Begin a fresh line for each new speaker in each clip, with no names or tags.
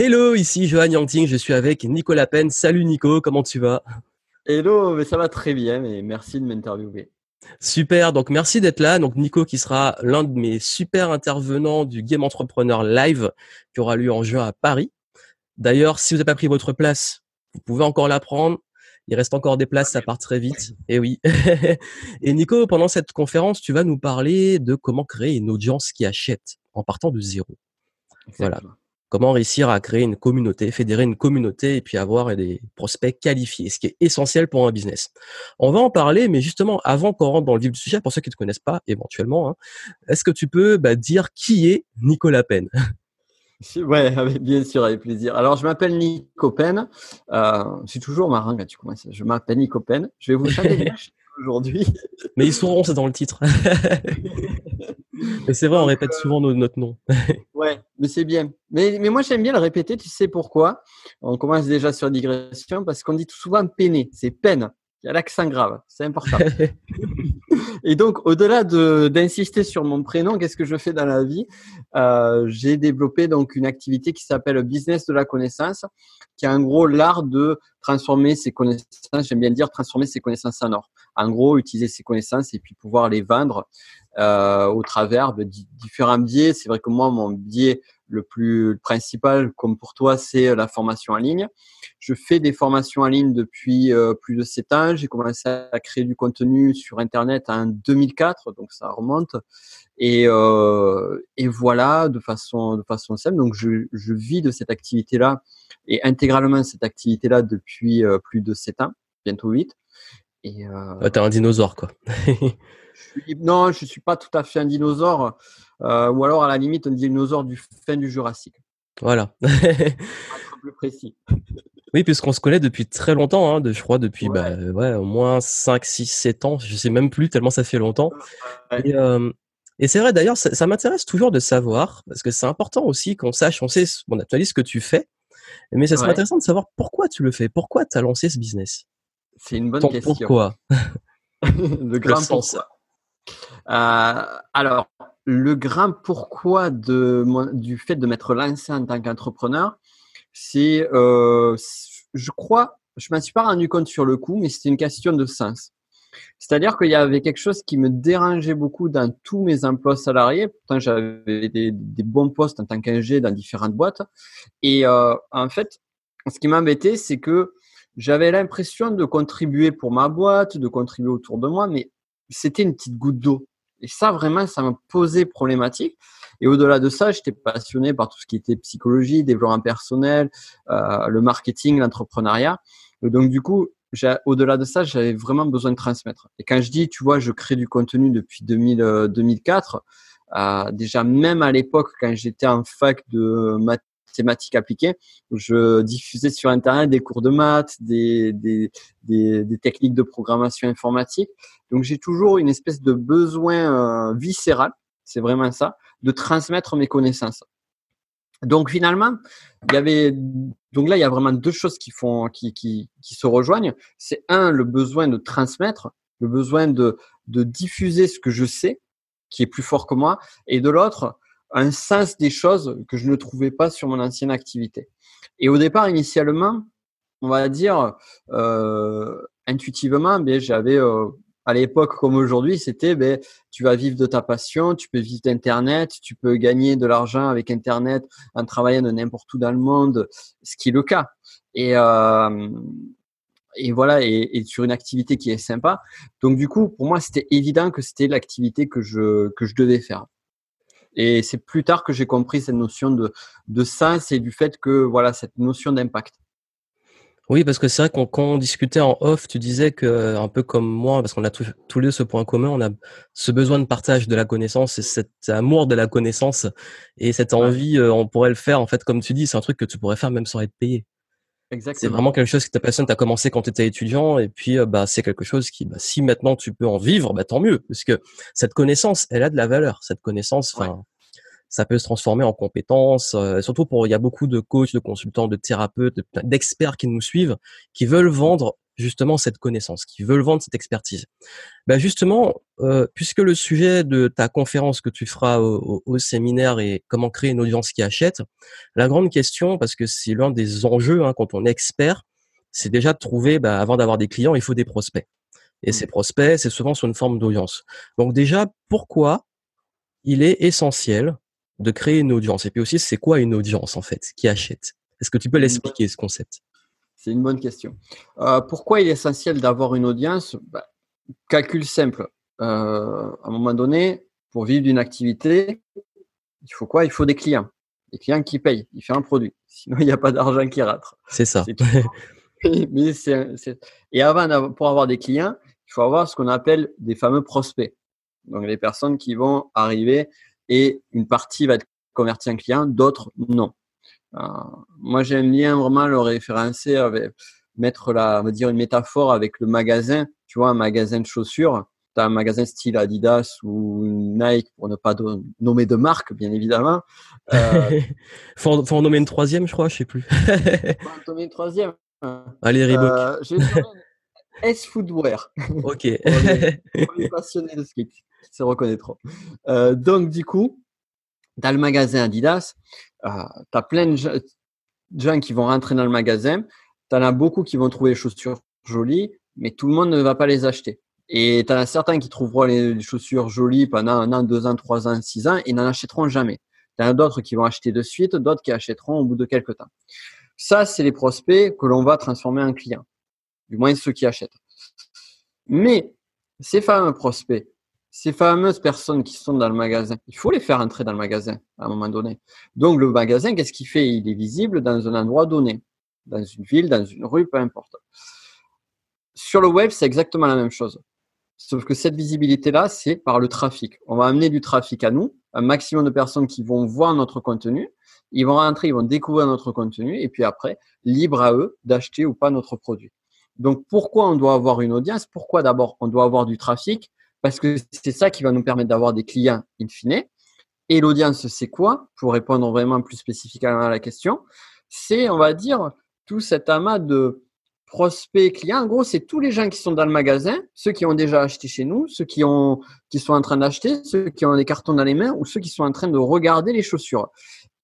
Hello, ici Johan Yangting, je suis avec Nicolas Penn. Salut Nico, comment tu vas?
Hello, mais ça va très bien et merci de m'interviewer.
Super, donc merci d'être là. Donc Nico qui sera l'un de mes super intervenants du Game Entrepreneur Live qui aura lieu en juin à Paris. D'ailleurs, si vous n'avez pas pris votre place, vous pouvez encore la prendre. Il reste encore des places, ça part très vite. Et eh oui. et Nico, pendant cette conférence, tu vas nous parler de comment créer une audience qui achète en partant de zéro. Voilà. Comment réussir à créer une communauté, fédérer une communauté et puis avoir des prospects qualifiés, ce qui est essentiel pour un business. On va en parler, mais justement, avant qu'on rentre dans le vif du sujet, pour ceux qui ne te connaissent pas éventuellement, hein, est-ce que tu peux bah, dire qui est Nicolas Penn?
Ouais, bien sûr, avec plaisir. Alors, je m'appelle Nico Penn. Euh, c'est toujours quand tu commences. Je m'appelle Nico Penn. Je vais vous chanter aujourd'hui.
Mais ils sauront, c'est dans le titre. C'est vrai, on répète euh, souvent notre nom.
ouais, mais c'est bien. Mais, mais moi, j'aime bien le répéter. Tu sais pourquoi? On commence déjà sur digression parce qu'on dit souvent peine. C'est peine. Il y a l'accent grave. C'est important. Et donc, au-delà d'insister sur mon prénom, qu'est-ce que je fais dans la vie? Euh, J'ai développé donc une activité qui s'appelle business de la connaissance, qui est en gros l'art de transformer ses connaissances. J'aime bien dire transformer ses connaissances en or. En gros, utiliser ses connaissances et puis pouvoir les vendre euh, au travers de différents biais. C'est vrai que moi, mon biais le plus principal, comme pour toi, c'est la formation en ligne. Je fais des formations en ligne depuis euh, plus de sept ans. J'ai commencé à créer du contenu sur Internet en 2004, donc ça remonte. Et, euh, et voilà, de façon de façon simple. Donc je, vis de cette activité-là et intégralement cette activité-là depuis euh, plus de sept ans, bientôt huit.
Et euh, t'es un dinosaure, quoi.
non, je suis pas tout à fait un dinosaure, euh, ou alors à la limite un dinosaure du fin du Jurassique.
Voilà.
plus précis.
Oui, puisqu'on se connaît depuis très longtemps, hein, de, je crois depuis Bah, ouais, au moins 5, 6, 7 ans, je sais même plus tellement ça fait longtemps. Et, euh, et c'est vrai d'ailleurs, ça, ça m'intéresse toujours de savoir, parce que c'est important aussi qu'on sache, on sait, on actualise ce que tu fais, mais ça serait intéressant de savoir pourquoi tu le fais, pourquoi tu as lancé ce business?
C'est une bonne question.
Pourquoi?
Le grand pourquoi. Euh, alors, le grand pourquoi de, du fait de m'être lancé en tant qu'entrepreneur, c'est, euh, je crois, je m'en suis pas rendu compte sur le coup, mais c'était une question de sens. C'est-à-dire qu'il y avait quelque chose qui me dérangeait beaucoup dans tous mes emplois salariés. Pourtant, j'avais des, des, bons postes en tant qu'ingé dans différentes boîtes. Et euh, en fait, ce qui m'embêtait, c'est que j'avais l'impression de contribuer pour ma boîte, de contribuer autour de moi, mais c'était une petite goutte d'eau. Et ça, vraiment, ça m'a posé problématique. Et au-delà de ça, j'étais passionné par tout ce qui était psychologie, développement personnel, euh, le marketing, l'entrepreneuriat. Donc, du coup, au-delà de ça, j'avais vraiment besoin de transmettre. Et quand je dis, tu vois, je crée du contenu depuis 2000, 2004, euh, euh, déjà même à l'époque, quand j'étais en fac de maths mathématiques appliquées. Je diffusais sur Internet des cours de maths, des, des, des, techniques de programmation informatique. Donc j'ai toujours une espèce de besoin euh, viscéral, c'est vraiment ça, de transmettre mes connaissances. Donc finalement, il y avait donc là il y a vraiment deux choses qui font qui, qui, qui se rejoignent. C'est un le besoin de transmettre, le besoin de de diffuser ce que je sais, qui est plus fort que moi, et de l'autre un sens des choses que je ne trouvais pas sur mon ancienne activité. Et au départ, initialement, on va dire euh, intuitivement, ben, j'avais euh, à l'époque comme aujourd'hui, c'était ben, tu vas vivre de ta passion, tu peux vivre d'Internet, tu peux gagner de l'argent avec Internet en travaillant de n'importe où dans le monde, ce qui est le cas. Et, euh, et voilà, et, et, sur une activité qui est sympa. Donc du coup, pour moi, c'était évident que c'était l'activité que je que je devais faire. Et c'est plus tard que j'ai compris cette notion de, de sens et du fait que, voilà, cette notion d'impact.
Oui, parce que c'est vrai qu'on quand on discutait en off, tu disais que un peu comme moi, parce qu'on a tous, les deux ce point commun, on a ce besoin de partage de la connaissance et cet amour de la connaissance et cette envie, euh, on pourrait le faire en fait, comme tu dis, c'est un truc que tu pourrais faire même sans être payé. Exactement. C'est vraiment quelque chose qui t'a passionne. T'as commencé quand tu étais étudiant et puis euh, bah c'est quelque chose qui, bah, si maintenant tu peux en vivre, bah tant mieux, parce que cette connaissance, elle a de la valeur. Cette connaissance, enfin, ça peut se transformer en compétences. Euh, surtout pour, il y a beaucoup de coachs, de consultants, de thérapeutes, d'experts qui nous suivent, qui veulent vendre justement cette connaissance, qui veulent vendre cette expertise. Ben justement, euh, puisque le sujet de ta conférence que tu feras au, séminaire est comment créer une audience qui achète, la grande question, parce que c'est l'un des enjeux hein, quand on est expert, c'est déjà de trouver, ben, avant d'avoir des clients, il faut des prospects. Et mmh. ces prospects, c'est souvent sur une forme d'audience. Donc déjà, pourquoi il est essentiel de créer une audience? Et puis aussi, c'est quoi une audience en fait qui achète? Est-ce que tu peux l'expliquer ce concept?
C'est une bonne question. Euh, pourquoi il est essentiel d'avoir une audience? Bah, Calcul simple. Euh, à un moment donné, pour vivre d'une activité, il faut quoi? Il faut des clients. Des clients qui payent. Il fait un produit. Sinon, il n'y a pas d'argent qui rentre.
C'est ça.
Mais Et avant, pour avoir des clients, il faut avoir ce qu'on appelle des fameux prospects. Donc, les personnes qui vont arriver et une partie va être convertie en client, d'autres non. Euh, moi, j'aime bien vraiment le référencer avec, mettre la, on va dire une métaphore avec le magasin. Tu vois, un magasin de chaussures. Tu as un magasin style Adidas ou Nike pour ne pas nommer de marque, bien évidemment.
Euh, faut, en, nommer une troisième, je crois, je sais plus.
faut en nommer une troisième.
Allez, Reebok. Euh,
S Footwear.
Ok.
pour les, passionnés de skate qui se reconnaîtront. Euh, donc, du coup, dans le magasin Adidas, euh, tu as plein de gens qui vont rentrer dans le magasin. Tu en as beaucoup qui vont trouver les chaussures jolies, mais tout le monde ne va pas les acheter. Et tu en as certains qui trouveront les chaussures jolies pendant un an, deux ans, trois ans, six ans et n'en achèteront jamais. Tu en as d'autres qui vont acheter de suite, d'autres qui achèteront au bout de quelques temps. Ça, c'est les prospects que l'on va transformer en clients du moins ceux qui achètent. Mais ces fameux prospects, ces fameuses personnes qui sont dans le magasin, il faut les faire entrer dans le magasin à un moment donné. Donc le magasin, qu'est-ce qu'il fait? Il est visible dans un endroit donné, dans une ville, dans une rue, peu importe. Sur le web, c'est exactement la même chose. Sauf que cette visibilité-là, c'est par le trafic. On va amener du trafic à nous, un maximum de personnes qui vont voir notre contenu. Ils vont rentrer, ils vont découvrir notre contenu, et puis après, libre à eux d'acheter ou pas notre produit. Donc, pourquoi on doit avoir une audience? Pourquoi d'abord on doit avoir du trafic? Parce que c'est ça qui va nous permettre d'avoir des clients in fine. Et l'audience, c'est quoi? Pour répondre vraiment plus spécifiquement à la question, c'est, on va dire, tout cet amas de prospects clients. En gros, c'est tous les gens qui sont dans le magasin, ceux qui ont déjà acheté chez nous, ceux qui, qui sont en train d'acheter, ceux qui ont des cartons dans les mains ou ceux qui sont en train de regarder les chaussures.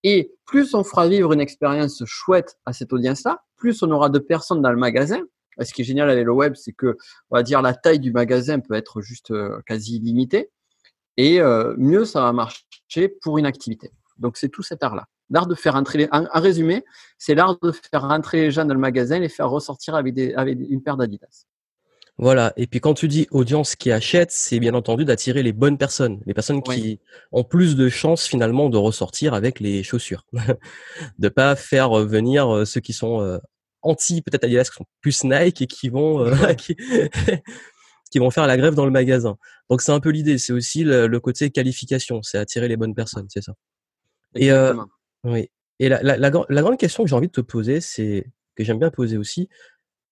Et plus on fera vivre une expérience chouette à cette audience-là, plus on aura de personnes dans le magasin, ce qui est génial avec le web, c'est que, on va dire, la taille du magasin peut être juste euh, quasi illimitée. Et euh, mieux ça va marcher pour une activité. Donc, c'est tout cet art-là. L'art de faire entrer, les... en, résumé, c'est l'art de faire rentrer les gens dans le magasin et les faire ressortir avec, des, avec une paire d'Adidas.
Voilà. Et puis quand tu dis audience qui achète, c'est bien entendu d'attirer les bonnes personnes, les personnes qui ont plus de chances finalement de ressortir avec les chaussures, de pas faire venir euh, ceux qui sont anti peut-être Adidas qui sont plus Nike et qui vont euh, qui, vont faire la grève dans le magasin. Donc c'est un peu l'idée, c'est aussi le, côté qualification, c'est attirer les bonnes personnes, c'est ça. Et euh, oui. Et la, la, la, grande question que j'ai envie de te poser, c'est que j'aime bien poser aussi,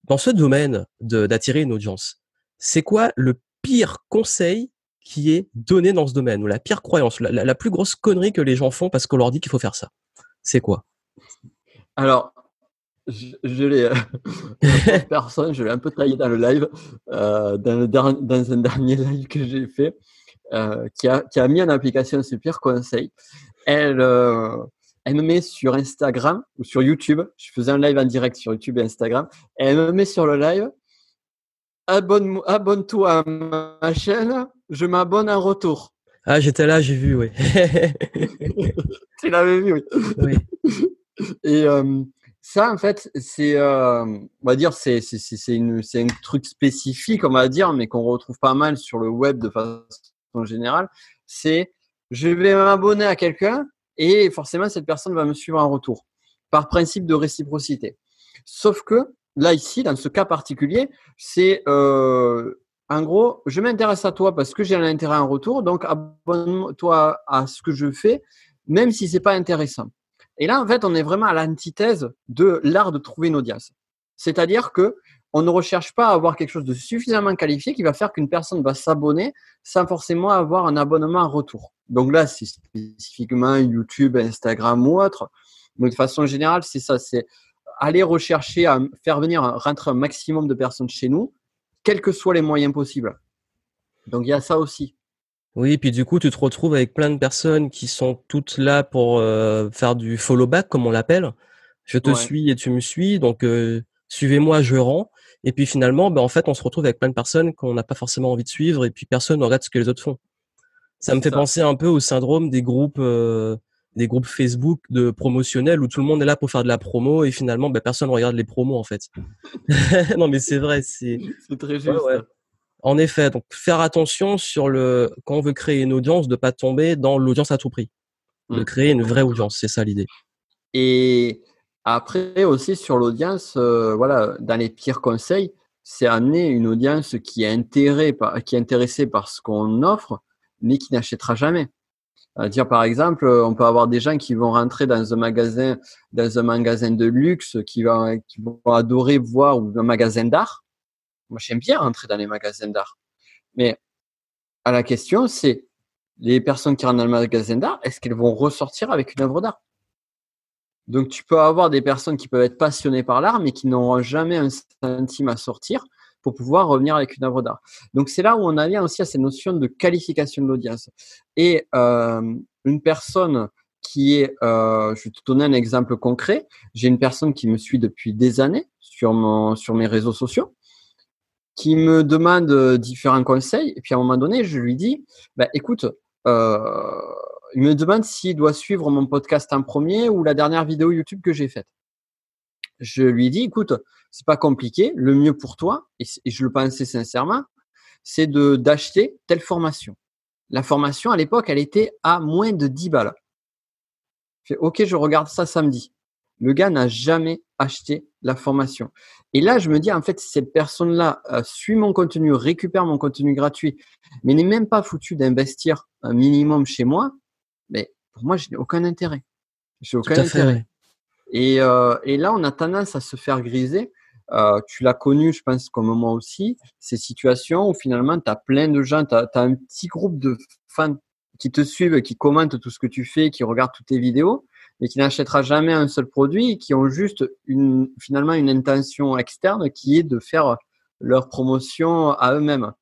dans ce domaine d'attirer une audience, c'est quoi le pire conseil qui est donné dans ce domaine ou la pire croyance, la, la plus grosse connerie que les gens font parce qu'on leur dit qu'il faut faire ça? C'est quoi?
Alors, je, l'ai, euh, personne, je l'ai un peu taillé dans le live, euh, dans, dans, un dernier live que j'ai fait, euh, qui, a, qui a mis en application ce pire conseil. Elle, elle me met sur Instagram ou sur YouTube. Je faisais un live en direct sur YouTube et Instagram. elle me met sur le live. Abonne, abonne-toi à ma chaîne. Je m'abonne en retour.
Ah, j'étais là, j'ai vu, oui.
tu l'avais vu, oui. oui. Et, ça, en fait, c'est, euh, on va dire, c'est, c'est, c'est, une, c'est un truc spécifique, on va dire, mais qu'on retrouve pas mal sur le web de façon générale. C'est, je vais m'abonner à quelqu'un et forcément, cette personne va me suivre en retour par principe de réciprocité. Sauf que là, ici, dans ce cas particulier, c'est, euh, en gros, je m'intéresse à toi parce que j'ai un intérêt en retour, donc abonne-toi à ce que je fais, même si c'est pas intéressant. Et là, en fait, on est vraiment à l'antithèse de l'art de trouver une audience. C'est-à-dire que on ne recherche pas à avoir quelque chose de suffisamment qualifié qui va faire qu'une personne va s'abonner sans forcément avoir un abonnement en retour. Donc là, c'est spécifiquement YouTube, Instagram ou autre. Mais de façon générale, c'est ça. C'est aller rechercher à faire venir, rentrer un maximum de personnes chez nous, quels que soient les moyens possibles. Donc il y a ça aussi.
Oui, puis du coup, tu te retrouves avec plein de personnes qui sont toutes là pour euh, faire du follow back, comme on l'appelle. Je te suis et tu me suis, donc euh, suivez-moi, je rends. Et puis finalement, ben, en fait, on se retrouve avec plein de personnes qu'on n'a pas forcément envie de suivre, et puis personne ne regarde ce que les autres font. Ça me fait penser un peu au syndrome des groupes, euh, des groupes Facebook de promotionnels où tout le monde est là pour faire de la promo et finalement, ben, personne ne regarde les promos en fait. non, mais c'est vrai, c'est.
C'est très juste.
En effet, donc faire attention sur le quand on veut créer une audience, de pas tomber dans l'audience à tout prix, de mmh. créer une vraie audience, c'est ça l'idée.
Et après aussi sur l'audience, euh, voilà, dans les pires conseils, c'est amener une audience qui est, intéressée par, qui est intéressée par ce qu'on offre, mais qui n'achètera jamais. dire par exemple, on peut avoir des gens qui vont rentrer dans un magasin, dans un magasin de luxe, qui, va, qui vont adorer voir ou un magasin d'art, moi, j'aime bien rentrer dans les magasins d'art. Mais à la question, c'est les personnes qui rentrent dans le magasin d'art, est-ce qu'elles vont ressortir avec une œuvre d'art? Donc, tu peux avoir des personnes qui peuvent être passionnées par l'art, mais qui n'auront jamais un centime à sortir pour pouvoir revenir avec une œuvre d'art. Donc, c'est là où on vient aussi à cette notion de qualification de l'audience. Et euh, une personne qui est, euh, je vais te donner un exemple concret. J'ai une personne qui me suit depuis des années sur, mon, sur mes réseaux sociaux qui me demande euh, différents conseils. Et puis à un moment donné, je lui dis, bah, écoute, euh, il me demande s'il doit suivre mon podcast en premier ou la dernière vidéo YouTube que j'ai faite. Je lui dis, écoute, c'est pas compliqué. Le mieux pour toi, et, je le pensais sincèrement, c'est de d'acheter telle formation. La formation à l'époque, elle était à moins de 10 balles. Je fais, ok, je regarde ça samedi. Le gars n'a jamais acheté la formation. Et là, je me dis, en fait, si cette personne-là euh, suit mon contenu, récupère mon contenu gratuit, mais n'est même pas foutu d'investir un minimum chez moi, mais pour moi, je n'ai aucun intérêt. J'ai aucun intérêt. Et, euh, et, là, on a tendance à se faire griser. Euh, tu l'as connu, je pense, comme moi aussi, ces situations où finalement, tu as plein de gens, tu as, as, un petit groupe de fans qui te suivent, qui commentent tout ce que tu fais, qui regardent toutes tes vidéos mais qui n'achètera jamais un seul produit, qui ont juste une, finalement une intention externe qui est de faire leur promotion à eux-mêmes.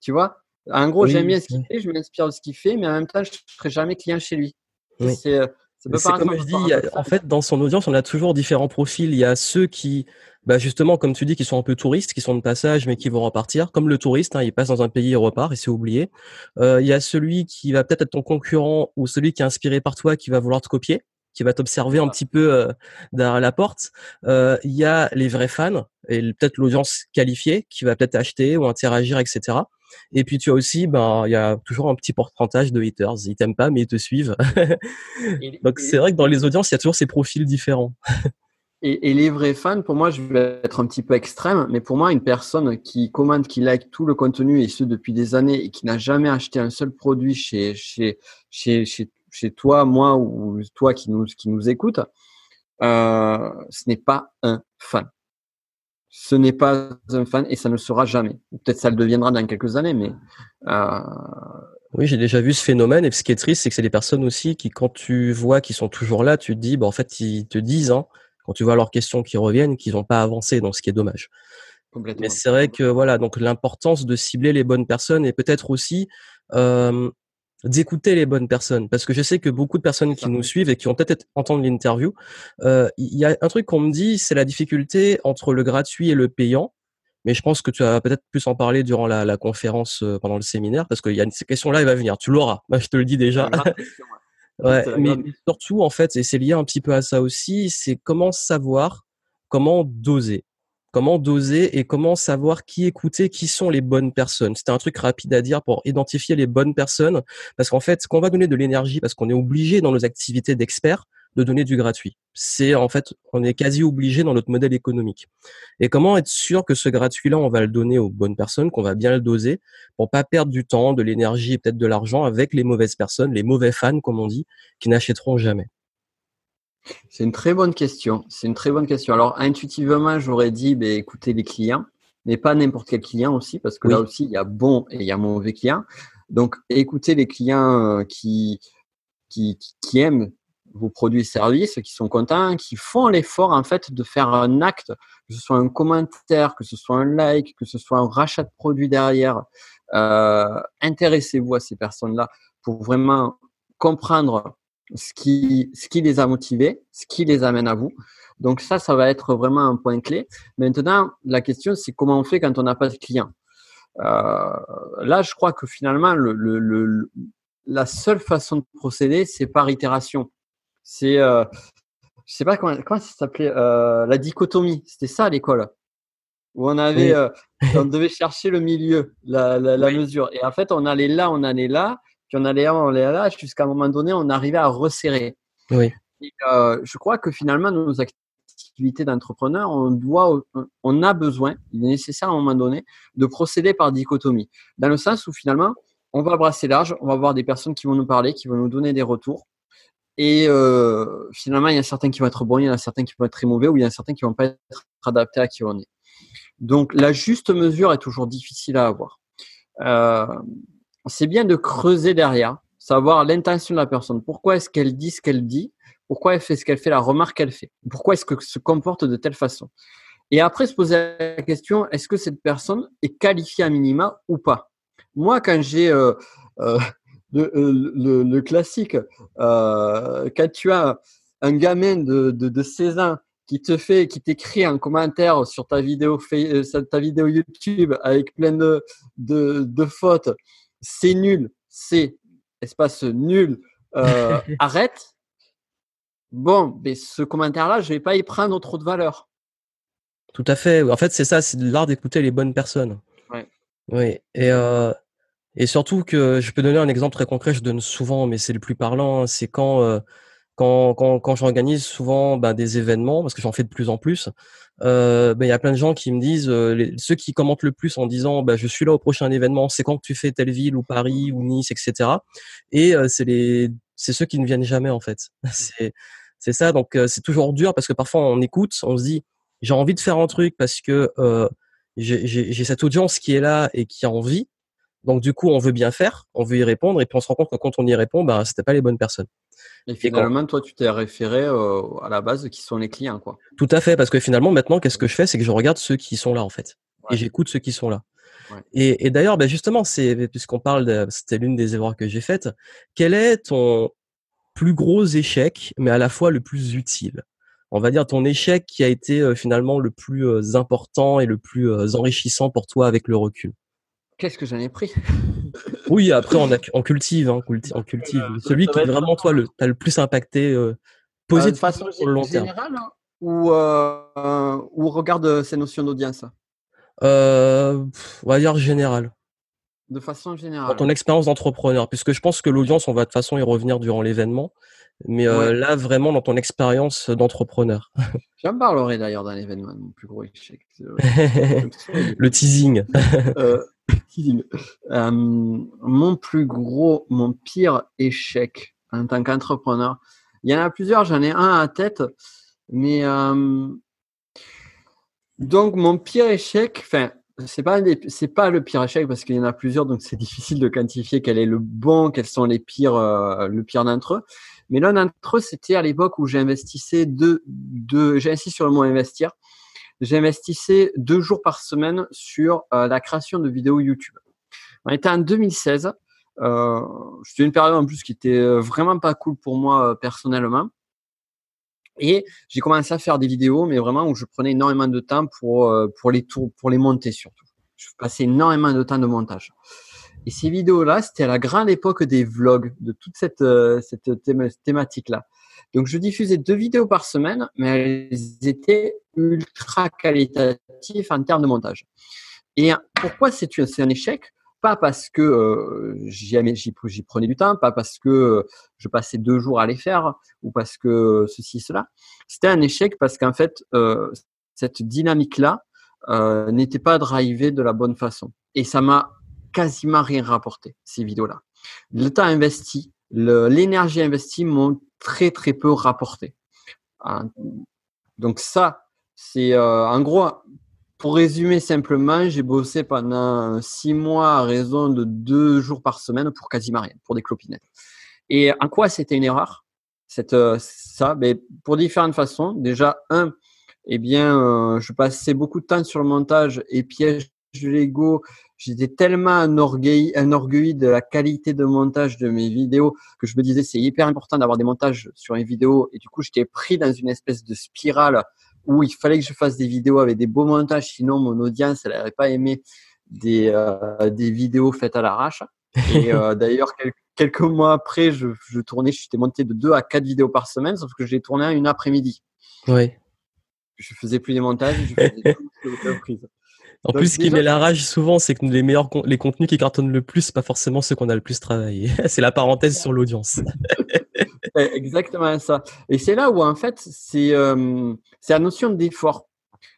Tu vois? En gros, j'aime bien ce qu'il fait, je m'inspire de ce qu'il fait, mais en même temps, je ne serai jamais client chez lui.
C'est comme je dis, en fait, dans son audience, on a toujours différents profils. Il y a ceux qui, bah justement, comme tu dis, qui sont un peu touristes, qui sont de passage, mais qui vont repartir. Comme le touriste, hein, il passe dans un pays et repart, et c'est oublié. Euh, il y a celui qui va peut-être être ton concurrent ou celui qui est inspiré par toi, qui va vouloir te copier qui va t'observer un petit peu euh, derrière la porte. Euh, il y a les vrais fans et peut-être l'audience qualifiée qui va peut-être acheter ou interagir, etc. Et puis tu as aussi, ben, il y a toujours un petit pourcentage de haters. Ils t'aiment pas, mais ils te suivent. Donc c'est vrai que dans les audiences, il y a toujours ces profils différents.
Et, les vrais fans, pour moi, je vais être un petit peu extrême, mais pour moi, une personne qui commande, qui like tout le contenu et ce depuis des années et qui n'a jamais acheté un seul produit chez, chez, chez, chez chez toi, moi ou toi qui nous, qui nous écoute, euh, ce n'est pas un fan. Ce n'est pas un fan et ça ne sera jamais. Peut-être ça le deviendra dans quelques années, mais euh...
oui, j'ai déjà vu ce phénomène et ce qui est triste, c'est que c'est des personnes aussi qui, quand tu vois qu'ils sont toujours là, tu te dis, bah en fait, ils te disent, hein, quand tu vois leurs questions qui reviennent, qu'ils n'ont pas avancé, donc ce qui est dommage. Mais c'est vrai que voilà, donc l'importance de cibler les bonnes personnes et peut-être aussi euh, d'écouter les bonnes personnes. Parce que je sais que beaucoup de personnes qui nous suivent et qui ont peut-être entendu l'interview euh, il y a un truc qu'on me dit c'est la difficulté entre le gratuit et le payant. Mais je pense que tu vas peut-être plus en parler durant la, la conférence euh, pendant le séminaire parce qu'il y a cette question là elle va venir. Tu l'auras je te le dis déjà. ouais, mais surtout en fait et c'est lié un petit peu à ça aussi c'est comment savoir comment doser comment doser et comment savoir qui écouter, qui sont les bonnes personnes. C'était un truc rapide à dire pour identifier les bonnes personnes, parce qu'en fait, qu'on va donner de l'énergie, parce qu'on est obligé dans nos activités d'experts de donner du gratuit. C'est en fait, on est quasi obligé dans notre modèle économique. Et comment être sûr que ce gratuit-là, on va le donner aux bonnes personnes, qu'on va bien le doser, pour pas perdre du temps, de l'énergie et peut-être de l'argent avec les mauvaises personnes, les mauvais fans, comme on dit, qui n'achèteront jamais.
C'est une très bonne question. C'est une très bonne question. Alors, intuitivement, j'aurais dit, ben, écoutez les clients, mais pas n'importe quel client aussi, parce que là aussi, il y a bon et il y a mauvais clients. Donc, écoutez les clients euh, qui, qui, qui aiment vos produits et services, qui sont contents, qui font l'effort en fait de faire un acte, que ce soit un commentaire, que ce soit un like, que ce soit un rachat de produit derrière. Euh, intéressez-vous à ces personnes-là pour vraiment comprendre ce qui, ce qui les a motivés, ce qui les amène à vous. Donc ça, ça va être vraiment un point clé. Maintenant, la question, c'est comment on fait quand on n'a pas de clients. Euh, là, je crois que finalement, le, le, la seule façon de procéder, c'est par itération. C'est, euh, je sais pas comment, comment ça s'appelait, euh, la dichotomie. C'était ça à l'école où on avait, euh, on devait chercher le milieu, la, la, la mesure. Et en fait, on allait là, on allait là, puis on allait là, on allait là, jusqu'à un moment donné, on arrivait à resserrer.
Oui.
Et, euh, je crois que finalement, nos activités d'entrepreneur, on doit, on a besoin, il est nécessaire à un moment donné, de procéder par dichotomie. Dans le sens où finalement, on va brasser large, on va avoir des personnes qui vont nous parler, qui vont nous donner des retours. Et euh, finalement, il y a certains qui vont être bons, il y en a certains qui vont être très mauvais, ou il y en a certains qui vont pas être adaptés à qui on est. Donc, la juste mesure est toujours difficile à avoir. Euh, c'est bien de creuser derrière, savoir l'intention de la personne. Pourquoi est-ce qu'elle dit ce qu'elle dit? Pourquoi elle fait ce qu'elle fait, la remarque qu'elle fait? Pourquoi est-ce qu'elle se comporte de telle façon? Et après, se poser la question, est-ce que cette personne est qualifiée à minima ou pas? Moi, quand j'ai euh, euh, le, le, classique, euh, quand tu as un gamin de, de, de 16 ans qui te fait, qui t'écrit un commentaire sur ta vidéo, ta vidéo YouTube avec plein de, de fautes, c'est nul, c'est espace nul, euh, arrête. Bon, mais ce commentaire-là, je vais pas y prendre trop de valeur.
Tout à fait. En fait, c'est ça, c'est l'art d'écouter les bonnes personnes. Oui, et, euh, et surtout que je peux donner un exemple très concret, je donne souvent, mais c'est le plus parlant, c'est quand, euh, quand, quand, quand j'organise souvent ben, des événements, parce que j'en fais de plus en plus, euh, ben, il y a plein de gens qui me disent, euh, ceux qui commentent le plus en disant ben, je suis là au prochain événement, c'est quand que tu fais telle ville ou Paris ou Nice, etc. Et euh, c'est les c'est ceux qui ne viennent jamais en fait. C'est c'est ça, donc euh, c'est toujours dur parce que parfois on écoute, on se dit j'ai envie de faire un truc parce que j'ai cette audience qui est là et qui a envie. Donc du coup, on veut bien faire, on veut y répondre, et puis on se rend compte que quand on y répond, bah, c'était pas les bonnes personnes.
Et finalement, toi, tu t'es référé euh, à la base qui sont les clients, quoi.
Tout à fait, parce que finalement, maintenant, qu'est-ce que je fais, c'est que je regarde ceux qui sont là, en fait, et j'écoute ceux qui sont là. Ouais. Et, et d'ailleurs, bah, justement, c'est puisqu'on parle, de, c'était l'une des erreurs que j'ai faites. Quel est ton plus gros échec, mais à la fois le plus utile? On va dire ton échec qui a été euh, finalement le plus euh, important et le plus euh, enrichissant pour toi avec le recul
Qu'est-ce que j'en ai pris?
Oui, après on, a, on cultive, hein, on cultive. Celui qui vraiment toi le, t'as le plus impacté, posé de façon sur le long terme.
Hein, ou, ou regarde ces notions d'audience
On va dire général.
De façon générale.
Dans ton expérience d'entrepreneur, puisque je pense que l'audience, on va de toute façon y revenir durant l'événement. Mais euh, là, vraiment, dans ton expérience d'entrepreneur.
J'en parlerai d'ailleurs d'un événement, mon plus gros échec.
le teasing.
euh, mon plus gros, mon pire échec en tant qu'entrepreneur. Il y en a plusieurs, j'en ai un à tête. Mais euh, donc, mon pire échec, enfin, c'est pas pas le pire échec parce qu'il y en a plusieurs donc c'est difficile de quantifier quel est le bon quels sont les pires euh, le pire d'entre eux mais l'un d'entre eux, c'était à l'époque où j'investissais deux, deux j'ai sur le mot investir. J'investissais deux jours par semaine sur euh, la création de vidéos YouTube. On était en 2016. Euh, c'était une période en plus qui était euh, vraiment pas cool pour moi personnellement. Et j'ai commencé à faire des vidéos, mais vraiment où je prenais énormément de temps pour, pour les tours, pour les monter surtout. Je passais énormément de temps de montage. Et ces vidéos-là, c'était à la grande époque des vlogs, de toute cette, cette thématique-là. Donc, je diffusais deux vidéos par semaine, mais elles étaient ultra qualitatives en termes de montage. Et pourquoi c'est un échec? Pas parce que euh, j'y prenais du temps, pas parce que je passais deux jours à les faire, ou parce que ceci, cela. C'était un échec parce qu'en fait, euh, cette dynamique-là euh, n'était pas drivée de la bonne façon. Et ça m'a quasiment rien rapporté, ces vidéos-là. Le temps investi, l'énergie investie m'ont très très peu rapporté. Hein. Donc ça, c'est euh, en gros, pour résumer simplement, j'ai bossé pendant six mois à raison de deux jours par semaine pour quasiment rien, pour des clopinettes. Et en quoi c'était une erreur cette, ça, mais pour différentes façons. Déjà, un, eh bien, je passais beaucoup de temps sur le montage et piège l'ego. J'étais tellement enorgueilli, enorgueilli de la qualité de montage de mes vidéos que je me disais c'est hyper important d'avoir des montages sur une vidéo. Et du coup, j'étais pris dans une espèce de spirale où il fallait que je fasse des vidéos avec des beaux montages, sinon mon audience, elle n'aurait pas aimé des, euh, des vidéos faites à l'arrache. Et euh, d'ailleurs, quelques, mois après, je, je tournais, j'étais monté de deux à quatre vidéos par semaine, sauf que j'ai tourné une après-midi.
Oui.
Je faisais plus des montages, je faisais
tout En plus, ce qui met la rage souvent, c'est que les meilleurs les contenus qui cartonnent le plus, pas forcément ceux qu'on a le plus travaillé. c'est la parenthèse sur l'audience.
Exactement ça. Et c'est là où en fait, c'est euh, c'est la notion d'effort.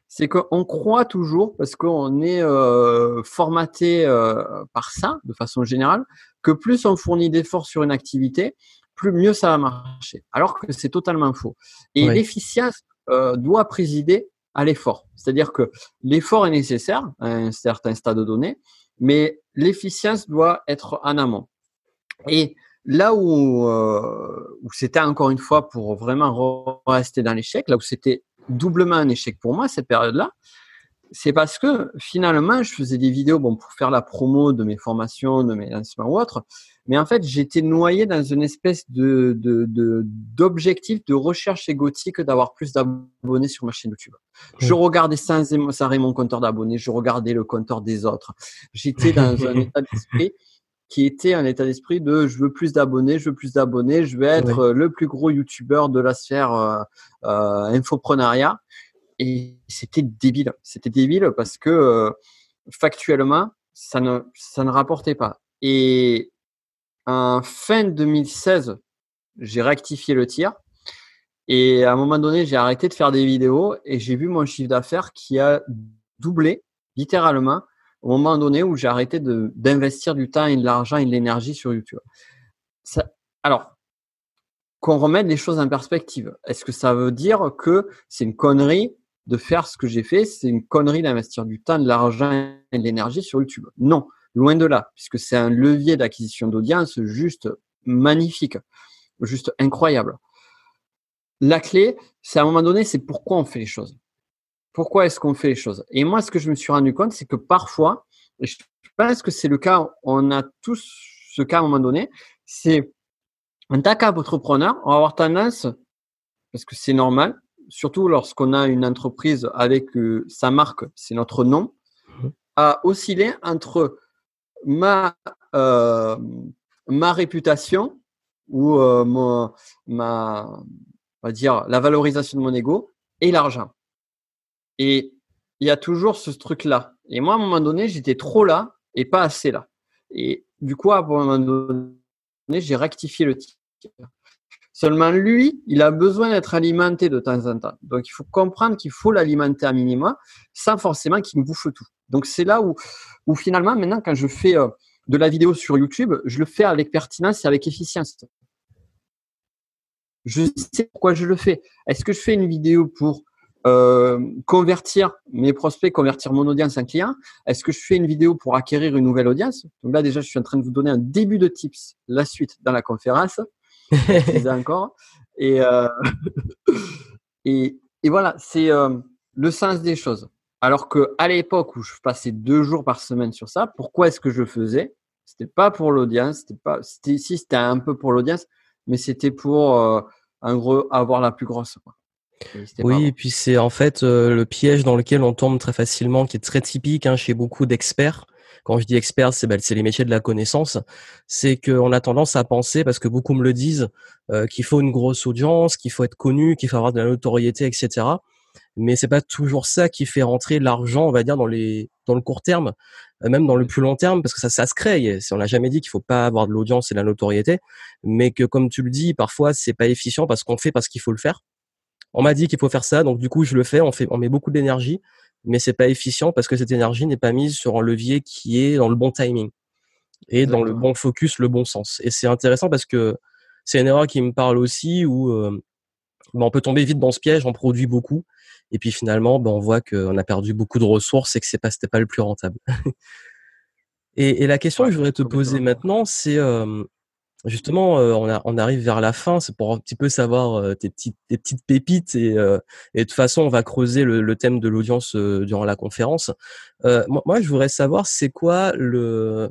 C'est qu'on croit toujours, parce qu'on est euh, formaté euh, par ça, de façon générale, que plus on fournit d'efforts sur une activité, plus mieux ça va marcher. Alors que c'est totalement faux. Et l'efficience euh, doit présider à l'effort. C'est-à-dire que l'effort est nécessaire à un certain stade de données, mais l'efficience doit être en amont. Et là où, euh, où c'était encore une fois pour vraiment rester dans l'échec, là où c'était doublement un échec pour moi cette période-là, c'est parce que finalement, je faisais des vidéos bon, pour faire la promo de mes formations, de mes lancements ou autres, mais en fait, j'étais noyé dans une espèce de, d'objectif de, recherche égotique d'avoir plus d'abonnés sur ma chaîne YouTube. Je regardais sans arrêt mon compteur d'abonnés, je regardais le compteur des autres. J'étais dans un état d'esprit qui était un état d'esprit de je veux plus d'abonnés, je veux plus d'abonnés, je veux être le plus gros YouTuber de la sphère euh, euh, infoprenariat. Et c'était débile. C'était débile parce que euh, factuellement, ça ne, ça ne rapportait pas. Et en fin 2016, j'ai rectifié le tir. Et à un moment donné, j'ai arrêté de faire des vidéos et j'ai vu mon chiffre d'affaires qui a doublé littéralement au moment donné où j'ai arrêté d'investir du temps et de l'argent et de l'énergie sur YouTube. Alors, qu'on remette les choses en perspective. Est-ce que ça veut dire que c'est une connerie de faire ce que j'ai fait, c'est une connerie d'investir du temps, de l'argent et de l'énergie sur YouTube. Non, loin de là, puisque c'est un levier d'acquisition d'audience juste magnifique, juste incroyable. La clé, c'est à un moment donné, c'est pourquoi on fait les choses. Pourquoi est-ce qu'on fait les choses? Et moi, ce que je me suis rendu compte, c'est que parfois, et je pense que c'est le cas, on a tous ce cas à un moment donné, c'est en tant qu'entrepreneur, on va avoir tendance, parce que c'est normal, surtout lorsqu'on a une entreprise avec euh, sa marque, c'est notre nom, à osciller entre ma, euh, ma réputation ou euh, ma, on va dire, la valorisation de mon ego et l'argent. Et il y a toujours ce truc-là. Et moi, à un moment donné, j'étais trop là et pas assez là. Et du coup, à un moment donné, j'ai rectifié le tir. Seulement lui, il a besoin d'être alimenté de temps en temps. Donc il faut comprendre qu'il faut l'alimenter à minima sans forcément qu'il me bouffe tout. Donc c'est là où, finalement maintenant quand je fais euh, de la vidéo sur YouTube, je le fais avec pertinence et avec efficience. Je sais pourquoi je le fais. Est-ce que je fais une vidéo pour euh, convertir mes prospects, convertir mon audience en client Est-ce que je fais une vidéo pour acquérir une nouvelle audience? Donc là déjà, je suis en train de vous donner un début de tips, la suite dans la conférence. encore. Et, euh, et, et, voilà, c'est euh, le sens des choses. Alors que à l'époque où je passais deux jours par semaine sur ça, pourquoi est-ce que je faisais? C'était pas pour l'audience, c'était pas, c'était si c'était un peu pour l'audience, mais c'était pour euh, en gros avoir la plus grosse.
Oui, et puis c'est en fait le piège dans lequel on tombe très facilement, qui est très typique hein, chez beaucoup d'experts quand je dis expert, bah, c'est les métiers de la connaissance, c'est qu'on a tendance à penser, parce que beaucoup me le disent, euh, qu'il faut une grosse audience, qu'il faut être connu, qu'il faut avoir de la notoriété, etc. Mais c'est pas toujours ça qui fait rentrer l'argent, on va dire, dans les dans le court terme, euh, même dans le plus long terme, parce que ça, ça se crée. On n'a jamais dit qu'il faut pas avoir de l'audience et de la notoriété, mais que comme tu le dis, parfois c'est pas efficient parce qu'on fait parce qu'il faut le faire. On m'a dit qu'il faut faire ça, donc du coup je le fais. On fait, on met beaucoup d'énergie, mais c'est pas efficient parce que cette énergie n'est pas mise sur un levier qui est dans le bon timing et dans le bon focus, le bon sens. Et c'est intéressant parce que c'est une erreur qui me parle aussi où euh, ben, on peut tomber vite dans ce piège, on produit beaucoup et puis finalement ben, on voit qu'on a perdu beaucoup de ressources et que c'est pas c'était pas le plus rentable. et, et, la question que je voudrais te poser maintenant, c'est euh, Justement, on, on, arrive vers la fin, c'est pour un petit peu savoir tes petites tes petites pépites et, et de toute façon on va creuser le, le thème de l'audience durant la conférence. moi, moi, je voudrais savoir c'est quoi le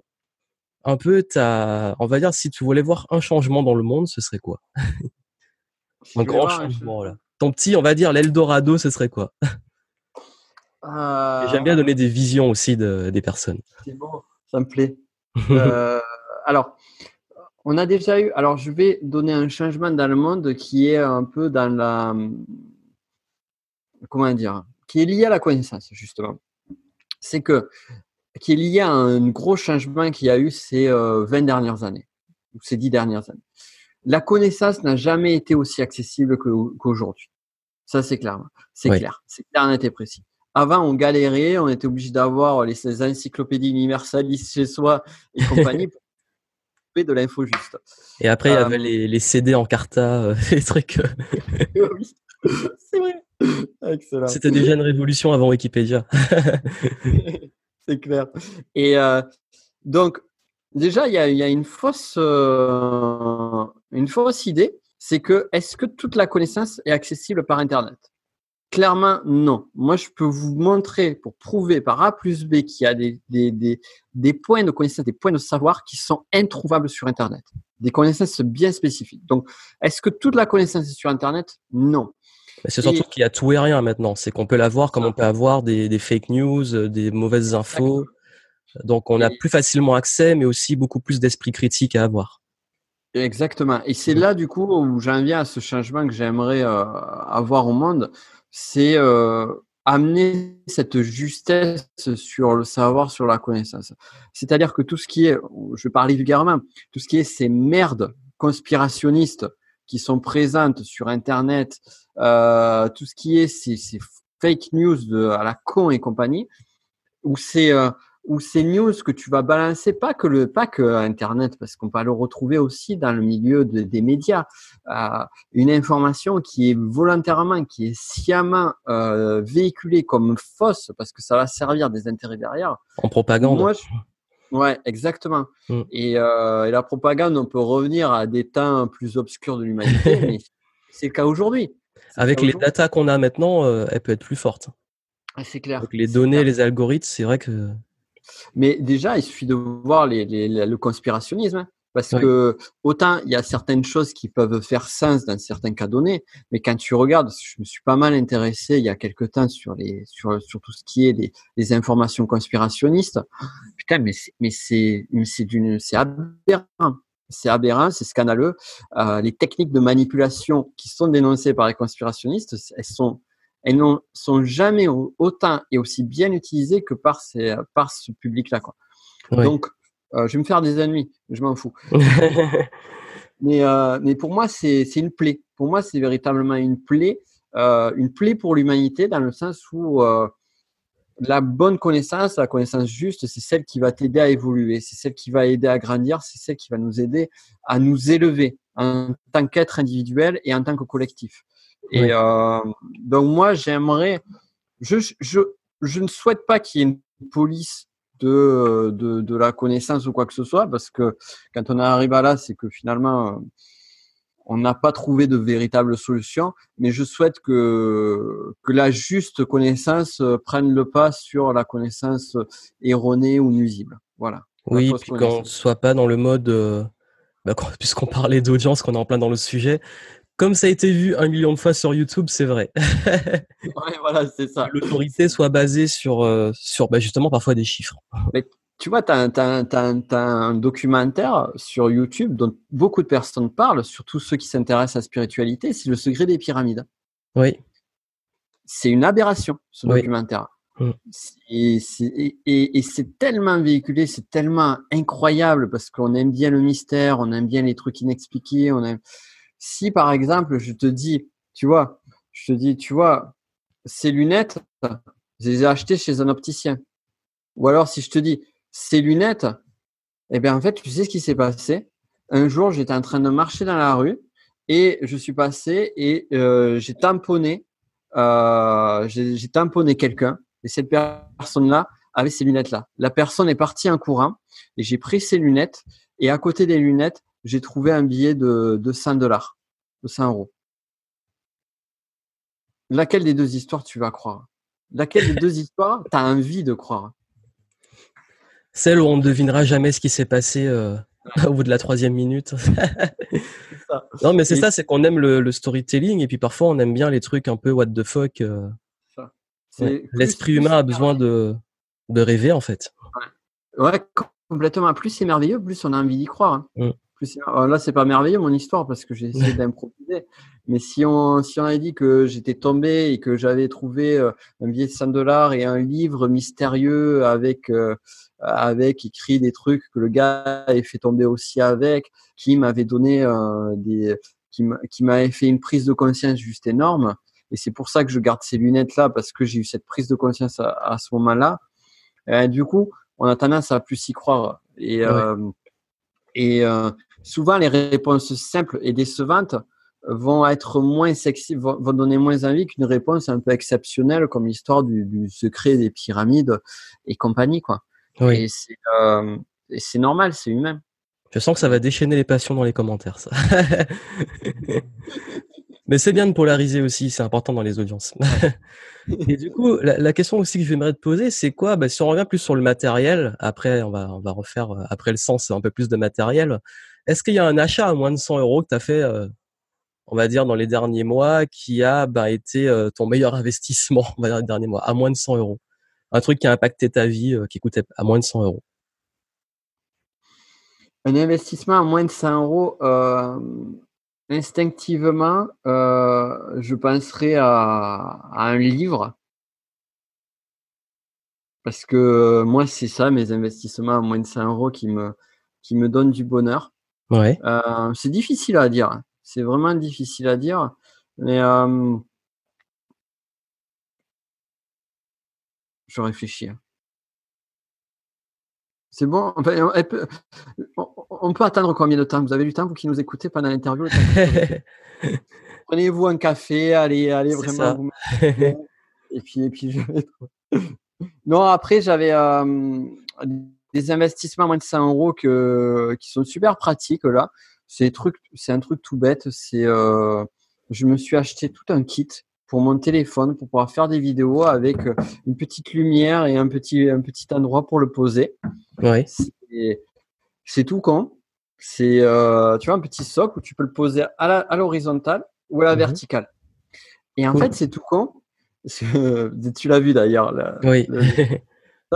un peu ta, on va dire si tu voulais voir un changement dans le monde, ce serait quoi? Un grand changement là. Ton petit, on va dire l'Eldorado, ce serait quoi? J'aime bien donner des visions aussi de, des personnes.
C'est bon, ça me plaît. euh, alors, on a déjà eu. Alors, je vais donner un changement dans le monde qui est un peu dans la. Comment dire Qui est lié à la connaissance, justement. C'est que. Qui est lié à un gros changement qu'il y a eu ces 20 euh, dernières années, ou ces 10 dernières années. La connaissance n'a jamais été aussi accessible qu'aujourd'hui. Ça, c'est clair. C'est clair. C'est clair, net et précis. Avant, on galérait, on était obligé d'avoir les encyclopédies universalistes chez soi et compagnie de l'info juste.
Et après, il y avait euh, les, les, CD en carta, euh, les trucs.
Euh. oui, c'est vrai.
Excellent. C'était déjà une révolution avant Wikipédia.
c'est clair. Et donc, déjà, il y a, y a, une fausse, une fausse idée, c'est que est-ce que toute la connaissance est accessible par Internet? Clairement, non. Moi, je peux vous montrer pour prouver par A plus B qu'il y a des, des, des, des, points de connaissance, des points de savoir qui sont introuvables sur Internet. Des connaissances bien spécifiques. Donc, est-ce que toute la connaissance est sur Internet? Non.
C'est surtout qu'il y a tout et rien maintenant. C'est qu'on peut l'avoir comme on peut avoir des, des, fake news, euh, des mauvaises infos. Donc, on a plus facilement accès, mais aussi beaucoup plus d'esprit critique à avoir.
Exactement. Et c'est là, du coup, où j'en viens à ce changement que j'aimerais euh, avoir au monde c'est euh, amener cette justesse sur le savoir, sur la connaissance. C'est-à-dire que tout ce qui est, je parler vulgairement, tout ce qui est ces merdes conspirationnistes qui sont présentes sur Internet, euh, tout ce qui est ces, ces fake news de, à la con et compagnie, ou c'est euh, ou ces news que tu vas balancer, pas que le, pas que Internet, parce qu'on va le retrouver aussi dans le milieu des médias, euh, une information qui est volontairement, qui est sciemment euh, véhiculée comme fausse, parce que ça va servir des intérêts derrière.
En propagande. Moi,
Ouais, exactement. Mm. Et, euh, et, la propagande, on peut revenir à des temps plus obscurs de l'humanité, mais c'est le cas aujourd'hui.
Avec les datas qu'on a maintenant, elle peut être plus forte.
Ah, c'est clair.
les données, les algorithmes, c'est vrai que
mais déjà, il suffit de voir les, les, le conspirationnisme. Hein. parce que autant il y a certaines choses qui peuvent faire sens dans certains cas donnés, mais quand tu regardes, je me suis pas mal intéressé il y a quelque temps sur les sur, sur tout ce qui est les, les informations conspirationnistes. Putain, mais mais c'est c'est d'une c'est aberrant, c'est aberrant, c'est scandaleux. Euh, les techniques de manipulation qui sont dénoncées par les conspirationnistes, elles sont elles ne sont jamais autant et aussi bien utilisées que par, ces, par ce public-là. Donc, euh, je vais me faire des ennemis, je m'en fous. mais, euh, mais pour moi, c'est une plaie. Pour moi, c'est véritablement une plaie, euh, une plaie pour l'humanité dans le sens où la bonne connaissance, la connaissance juste, c'est celle qui va t'aider à évoluer, c'est celle qui va aider à grandir, c'est celle qui va nous aider à nous élever en tant qu'être individuel et en tant que collectif. Et euh, donc moi, j'aimerais, je, je, je ne souhaite pas qu'il y ait une police de, de, de, la connaissance ou quoi que ce soit, parce que quand on arrive à là, c'est que finalement, on n'a pas trouvé de véritable solution, mais je souhaite que, que la juste connaissance prenne le pas sur la connaissance erronée ou nuisible. Voilà.
Oui, puis qu'on ne soit pas dans le mode, euh, bah, puisqu'on parlait d'audience, qu'on est en plein dans le sujet, comme ça a été vu un million de fois sur YouTube, c'est vrai.
ouais, voilà, c'est ça.
L'autorité soit basée sur, euh, sur bah, justement parfois des chiffres.
Mais tu vois, tu as, un documentaire sur YouTube dont beaucoup de personnes parlent, surtout ceux qui s'intéressent à la spiritualité, c'est le secret des pyramides.
Oui.
C'est une aberration, ce documentaire. Mm. Et, et c'est tellement véhiculé, c'est tellement incroyable parce qu'on aime bien le mystère, on aime bien les trucs inexpliqués, on aime si par exemple, je te dis, tu vois, je te dis, tu vois, ces lunettes, je les ai achetées chez un opticien. Ou alors si je te dis, ces lunettes, eh bien en fait, tu sais ce qui s'est passé? Un jour, j'étais en train de marcher dans la rue et je suis passé et euh, j'ai tamponné, euh, j'ai tamponné quelqu'un et cette personne-là avait ces lunettes-là. La personne est partie en courant et j'ai pris ces lunettes et à côté des lunettes, j'ai trouvé un billet de, de 100 dollars, de 100 euros. Laquelle des deux histoires tu vas croire? Laquelle des deux histoires tu as envie de croire?
Celle où on ne devinera jamais ce qui s'est passé euh, au bout de la troisième minute. non, mais c'est ça, c'est qu'on aime le, storytelling et puis parfois on aime bien les trucs un peu what the fuck. Euh. L'esprit humain a besoin de, de rêver en fait.
Ouais, complètement. Plus c'est merveilleux, plus on a envie d'y croire. Hein. Mm. Plus là, c'est pas merveilleux mon histoire parce que j'ai essayé d'improviser. Mais si on, si on avait dit que j'étais tombé et que j'avais trouvé euh, un billet de 100 dollars et un livre mystérieux avec, euh, avec écrit des trucs que le gars avait fait tomber aussi avec, qui m'avait donné euh, des, qui m'avait fait une prise de conscience juste énorme. Et c'est pour ça que je garde ces lunettes là parce que j'ai eu cette prise de conscience à, à ce moment-là. du coup, on a tendance à plus y croire. Et, euh, et euh, souvent, les réponses simples et décevantes vont être moins sexy, vont, donner moins envie qu'une réponse un peu exceptionnelle comme l'histoire du, secret des pyramides et compagnie, quoi. Et euh, c'est normal, c'est humain.
Je sens que ça va déchaîner les passions dans les commentaires, ça. Mais c'est bien de polariser aussi, c'est important dans les audiences. et du coup, la, question aussi que j'aimerais te poser, c'est quoi bah, Si on revient plus sur le matériel, après on va, on va refaire, euh, après le sens, un peu plus de matériel. Est-ce qu'il y a un achat à moins de 100 euros que tu as fait, euh, on va dire, dans les derniers mois, qui a bah, été euh, ton meilleur investissement, on va les derniers mois, à moins de 100 euros? Un truc qui a impacté ta vie, qui coûtait à moins de 100 euros?
Un investissement à moins de 100 euros Instinctivement, euh, je penserais à, un livre. Parce que moi, c'est ça, mes investissements à moins de 100 euros qui me donnent du bonheur.
Ouais.
Euh, c'est difficile à dire. C'est vraiment difficile à dire. Mais euh, je réfléchis. Hein. C'est bon? on peut attendre combien de temps? Vous avez du temps, vous qui nous écoutez pendant l'interview? Prenez-vous un café, allez, allez vraiment. Vous et puis, et puis je vais. non, après, j'avais euh, des investissements à moins de 100 euros que, qui sont super pratiques là. C'est un truc tout bête. C'est, euh, je me suis acheté tout un kit pour mon téléphone pour pouvoir faire des vidéos avec euh, une petite lumière et un petit, un petit endroit pour le poser.
Ouais.
C'est tout con. C'est euh, tu vois un petit socle où tu peux le poser à l'horizontale ou à la mhm. verticale. Et en fait, c'est tout con. tu l'as vu d'ailleurs.
Oui.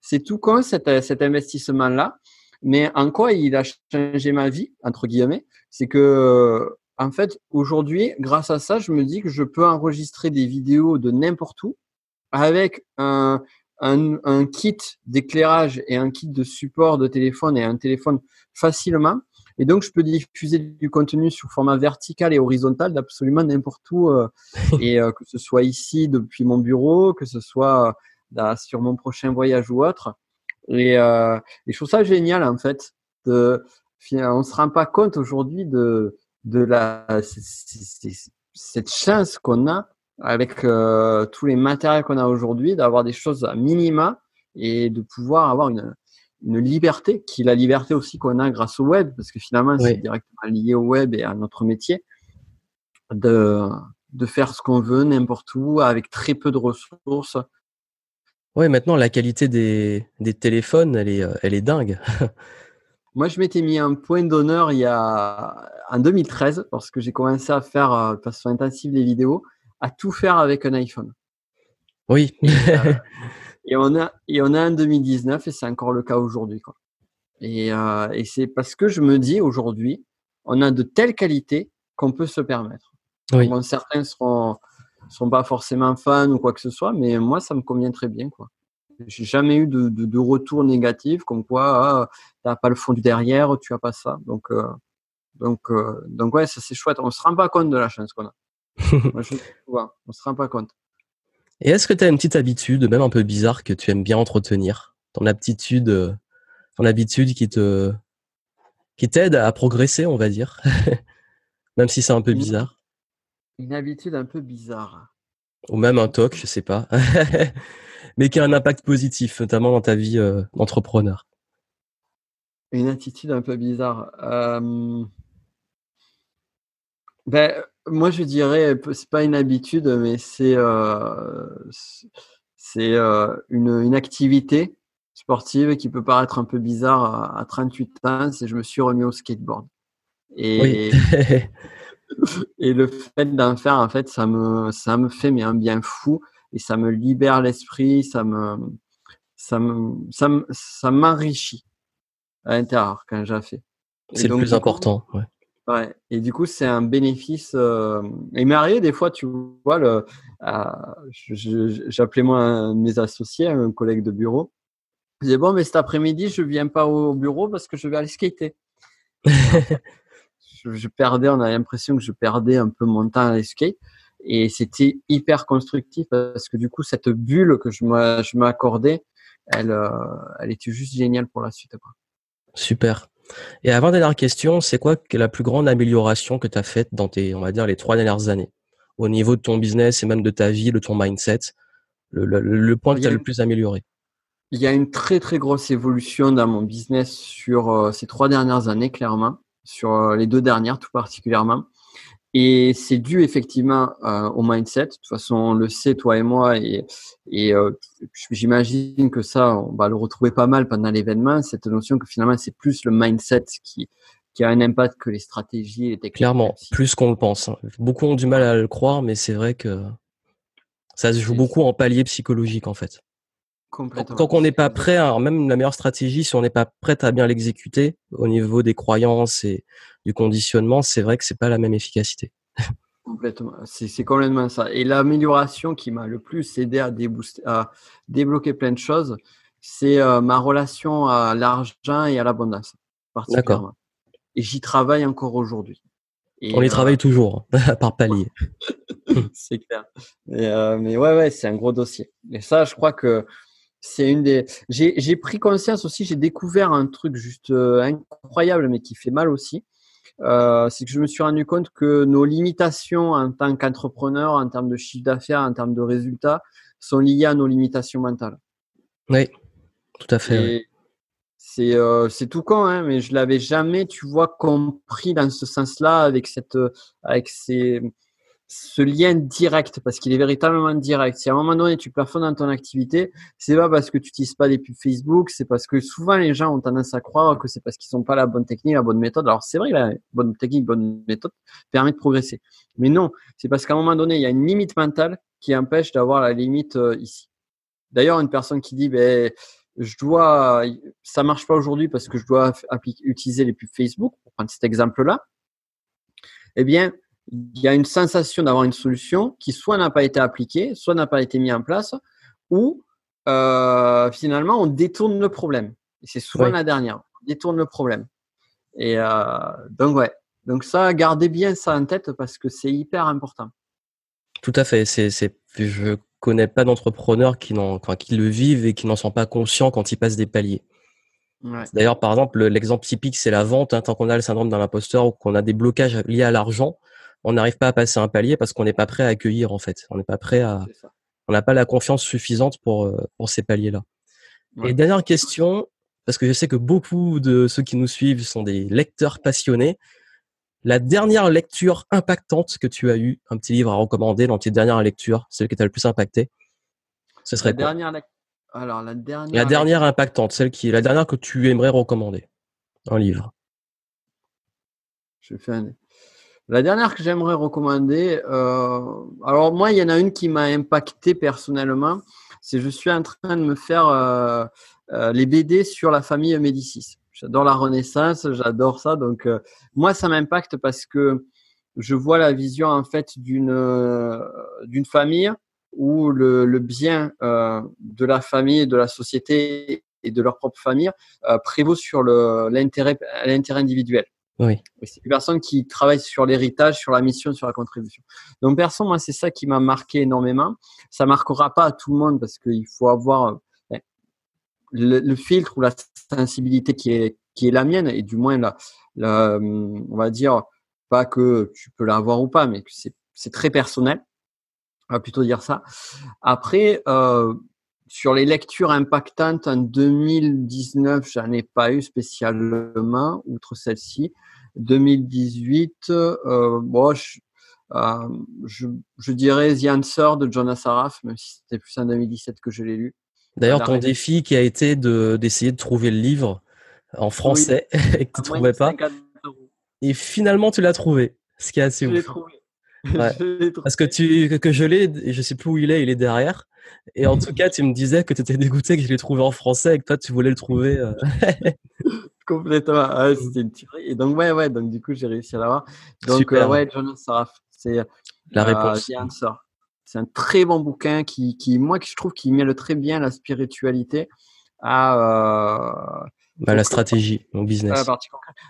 c'est tout con cet, cet investissement-là. Mais en quoi il a changé ma vie, entre guillemets, c'est que en fait, aujourd'hui, grâce à ça, je me dis que je peux enregistrer des vidéos de n'importe où avec un, un, kit d'éclairage et un kit de support de téléphone et un téléphone facilement. Et donc, je peux diffuser du contenu sur format vertical et horizontal d'absolument n'importe où, euh, et euh, que ce soit ici depuis mon bureau, que ce soit euh, sur mon prochain voyage ou autre. Et, et, je trouve ça génial en fait. De, on se rend pas compte aujourd'hui de de la cette chance qu'on a avec euh, tous les matériels qu'on a aujourd'hui d'avoir des choses à minima et de pouvoir avoir une, une liberté qui est la liberté aussi qu'on a grâce au web parce que finalement c'est directement lié au web et à notre métier de de faire ce qu'on veut n'importe où avec très peu de ressources.
Oui, maintenant la qualité des, des téléphones, elle est, elle est dingue.
Moi, je m'étais mis un point d'honneur il y a en 2013, lorsque j'ai commencé à faire euh, de façon intensive les vidéos, à tout faire avec un iPhone.
Oui.
Euh, et, on a et on a en 2019 et c'est encore le cas aujourd'hui. Et, euh, et c'est parce que je me dis aujourd'hui, on a de telles qualités qu'on peut se permettre.
Oui.
certains seront seront pas forcément fans ou quoi que ce soit, mais moi, ça me convient très bien, quoi. J'ai jamais eu de, de, de, retour négatif comme quoi ah, t'as pas le fond du derrière, tu as pas ça. Donc euh, donc euh, donc ouais, ça c'est chouette. On se rend pas compte de la chance qu'on a. Moi, je, on se rend pas compte.
Et est-ce que tu as une petite habitude, même un peu bizarre, que tu aimes bien entretenir? Ton aptitude, euh, ton habitude qui te qui t'aide à progresser, on va dire, même si c'est un peu bizarre.
Une habitude un peu bizarre.
Ou même un toc, je sais pas. mais qui a un impact positif, notamment dans ta vie euh, d'entrepreneur
Une attitude un peu bizarre. Ben, moi, je dirais, c'est pas une habitude, mais c'est c'est une, une, activité sportive qui peut paraître un peu bizarre à, 38 ans. C'est je me suis remis au skateboard. Et, et le fait d'en faire, en fait, ça me, ça me fait mais un bien fou et ça me libère l'esprit, ça me, ça me, ça m'enrichit à l'intérieur quand j'ai fait.
C'est le plus important. ouais.
Ouais. Et du coup, c'est un bénéfice. Euh... Il m'est arrivé des fois, tu vois, le, euh, j'appelais moi un de mes associés, un collègue de bureau. Je disais bon, mais cet après-midi, je viens pas au bureau parce que je vais aller skater. je, perdais, on a l'impression que je perdais un peu mon temps à aller skate. Et c'était hyper constructif parce que du coup, cette bulle que je m'accordais, elle, euh, elle était juste géniale pour la suite. Quoi.
Super. Et avant dernière question, c'est quoi la plus grande amélioration que tu as faite dans tes, on va dire, les trois dernières années? Au niveau de ton business et même de ta vie, de ton mindset, le, le, point que tu as le plus amélioré
Il y a une très très grosse évolution dans mon business sur euh, ces trois dernières années, clairement, sur euh, les deux dernières tout particulièrement. Et c'est dû effectivement euh, au mindset. De toute façon, on le sait, toi et moi, et, et euh, j'imagine que ça, on va le retrouver pas mal pendant l'événement, cette notion que finalement, c'est plus le mindset qui, qui a un impact que les stratégies et les techniques.
Clairement, plus qu'on le pense. Hein. Beaucoup ont du mal à le croire, mais c'est vrai que ça se joue beaucoup en palier psychologique, en fait. Quand on n'est pas prêt, alors même la meilleure stratégie, si on n'est pas prêt à bien l'exécuter au niveau des croyances et du conditionnement, c'est vrai que c'est pas la même efficacité.
Complètement, c'est complètement ça. Et l'amélioration qui m'a le plus aidé à, à débloquer plein de choses, c'est euh, ma relation à l'argent et à l'abondance. D'accord. Et j'y travaille encore aujourd'hui.
On y travaille toujours, hein, par palier.
c'est clair. Euh, mais ouais, ouais, c'est un gros dossier. Et ça, je crois que c'est une des. J'ai pris conscience aussi, j'ai découvert un truc juste euh, incroyable, mais qui fait mal aussi. Euh, c'est que je me suis rendu compte que nos limitations en tant qu'entrepreneur, en termes de chiffre d'affaires, en termes de résultats, sont liées à nos limitations mentales.
Oui, tout à fait.
C'est euh, c'est tout con, hein, mais je l'avais jamais, tu vois, compris dans ce sens-là avec cette avec ces ce lien direct, parce qu'il est véritablement direct. Si à un moment donné tu plafonnes dans ton activité, c'est pas parce que tu n'utilises pas les pubs Facebook, c'est parce que souvent les gens ont tendance à croire que c'est parce qu'ils n'ont pas la bonne technique, la bonne méthode. Alors c'est vrai, la bonne technique, bonne méthode permet de progresser. Mais non, c'est parce qu'à un moment donné, il y a une limite mentale qui empêche d'avoir la limite euh, ici. D'ailleurs, une personne qui dit, ben, je dois, ça marche pas aujourd'hui parce que je dois utiliser les pubs Facebook, pour prendre cet exemple-là, eh bien, il y a une sensation d'avoir une solution qui soit n'a pas été appliquée, soit n'a pas été mise en place, ou euh, finalement on détourne le problème. C'est souvent la dernière, on détourne le problème. Et euh, donc ouais, donc ça, gardez bien ça en tête parce que c'est hyper important.
Tout à fait. C'est, c'est, je connais pas d'entrepreneurs qui, n'en, qui le vivent et qui n'en sont pas conscients quand ils passent des paliers. D'ailleurs, par exemple, l'exemple typique, c'est la vente. Hein, tant qu'on a le syndrome d'un imposteur ou qu'on a des blocages liés à l'argent, on n'arrive pas à passer un palier parce qu'on n'est pas prêt à accueillir en fait. On n'est pas prêt à, on n'a pas la confiance suffisante pour euh, pour ces paliers-là. Et dernière question, parce que je sais que beaucoup de ceux qui nous suivent sont des lecteurs passionnés. La dernière lecture impactante que tu as eue, un petit livre à recommander dans tes dernières lectures, celle qui t'a le plus impacté, ce serait la quoi? dernière
Alors la dernière.
La dernière impactante, celle qui, la dernière que tu aimerais recommander, un livre.
Je fais un... La dernière que j'aimerais recommander, euh, alors moi, il y en a une qui m'a impacté personnellement, c'est je suis en train de me faire euh, euh, les BD sur la famille Médicis. J'adore la Renaissance, j'adore ça. Donc moi, ça m'impacte parce que je vois la vision en fait d'une d'une famille où le, le bien de la famille, de la société et de leur propre famille prévaut sur l'intérêt l'intérêt individuel.
Oui.
C'est une personne qui travaille sur l'héritage, sur la mission, sur la contribution. Donc, personne, moi, c'est ça qui m'a marqué énormément. Ça marquera pas à tout le monde parce qu'il faut avoir euh, le, filtre ou la sensibilité qui est, qui est la mienne et du moins, la, la, on va dire, pas que tu peux l'avoir ou pas, mais que c'est très personnel. On va plutôt dire ça. Après, euh, sur les lectures impactantes en 2019, j'en ai pas eu spécialement, outre celle-ci. 2018, euh, bon, je, euh, je, je, dirais The Answer de Jonas Araf, même si c'était plus en 2017 que je l'ai lu.
D'ailleurs, ton défi qui a été de, d'essayer de trouver le livre en français et que tu ne trouvais pas. Et finalement, tu l'as trouvé, ce qui est assez
je
ouf.
Trouvé.
Ouais. Parce que tu que je l'ai je sais plus où il est, il est derrière. Et en tout cas, tu me disais que tu étais dégoûté que je l'ai trouvé en français et que toi tu voulais le trouver. Euh...
Complètement. Ah, c'était une tuerie. Et donc ouais ouais, donc du coup, j'ai réussi à l'avoir. Donc euh, ouais, Jonas Saraf, c'est
la réponse.
Euh, c'est un très bon bouquin qui, qui moi, qui je trouve qui mêle très bien la spiritualité à
euh, bah, la stratégie, mon business.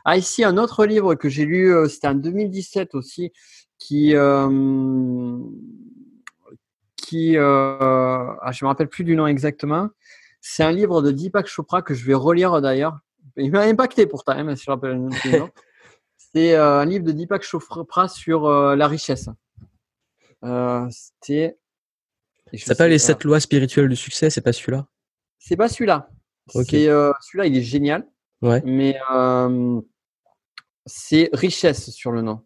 Ah, ici, un autre livre que j'ai lu, euh, c'était en 2017 aussi, qui, euh, qui, euh, ah, je me rappelle plus du nom exactement. C'est un livre de Deepak Chopra que je vais relire d'ailleurs. Il m'a impacté pourtant, hein, si je rappelle le nom. C'est euh, un livre de Deepak Chopra sur la richesse. C'était.
Ça s'appelle Les sept lois spirituelles du succès, c'est pas celui-là?
C'est pas celui-là. C'est euh, celui-là, il est génial.
Ouais.
Mais euh, c'est richesse sur le nom.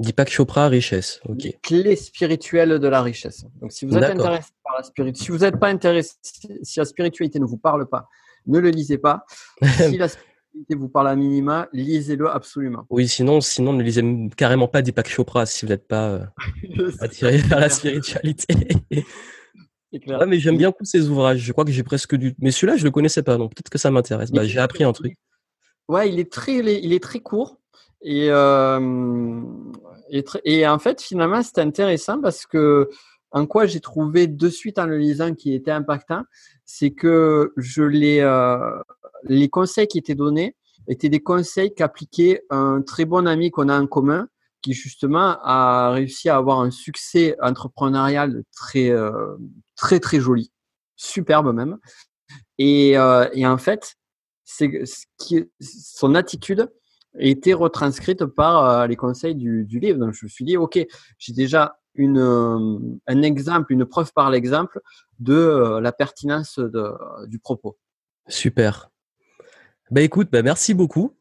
Deepak Chopra, richesse. Ok.
Clé spirituelle de la richesse. Donc, si vous êtes intéressé par la spiritualité, si vous n'êtes pas intéressé, si la spiritualité ne vous parle pas, ne le lisez pas. si la spiritualité vous parle à minima, lisez-le absolument.
Oui, sinon, sinon, ne lisez carrément pas Deepak Chopra si vous n'êtes pas euh, attiré par la spiritualité. Ouais, mais j'aime bien tous ces ouvrages. Je crois que j'ai presque du. Mais celui-là, je le connaissais pas, donc peut-être que ça m'intéresse. Bah, j'ai appris un truc.
Ouais, il est très, il est, très court et, euh, et, en fait, finalement, c'est intéressant parce que en quoi j'ai trouvé de suite en le lisant qui était impactant, c'est que je les, euh, les conseils qui étaient donnés étaient des conseils qu'appliquait un très bon ami qu'on a en commun qui justement a réussi à avoir un succès entrepreneurial très euh, très très joli, superbe même. Et, euh, et en fait, c'est ce son attitude été retranscrite par euh, les conseils du, du, livre. Donc je me suis dit, ok, j'ai déjà une, euh, un exemple, une preuve par l'exemple de euh, la pertinence de, du propos.
Super. Bah écoute, bah merci beaucoup.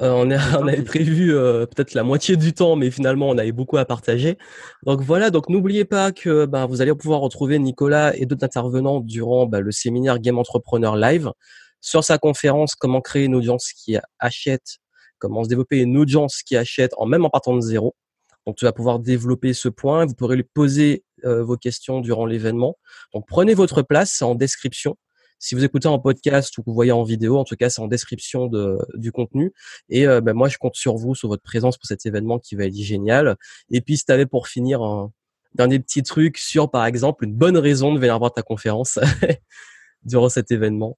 Euh, on, on, avait prévu euh, peut-être la moitié du temps, mais finalement on avait beaucoup à partager. Donc voilà, donc n'oubliez pas que ben, vous allez pouvoir retrouver Nicolas et d'autres intervenants durant ben, le séminaire Game Entrepreneur Live sur sa conférence Comment créer une audience qui achète, comment se développer une audience qui achète en même en partant de zéro. Donc tu vas pouvoir développer ce point, vous pourrez lui poser euh, vos questions durant l'événement. Donc prenez votre place, c'est en description. Si vous écoutez en podcast ou que vous voyez en vidéo, en tout cas, c'est en description de, du contenu. Et euh, ben, moi, je compte sur vous, sur votre présence pour cet événement qui va être génial. Et puis, si tu avais pour finir un dernier petit truc sur, par exemple, une bonne raison de venir voir ta conférence durant cet événement.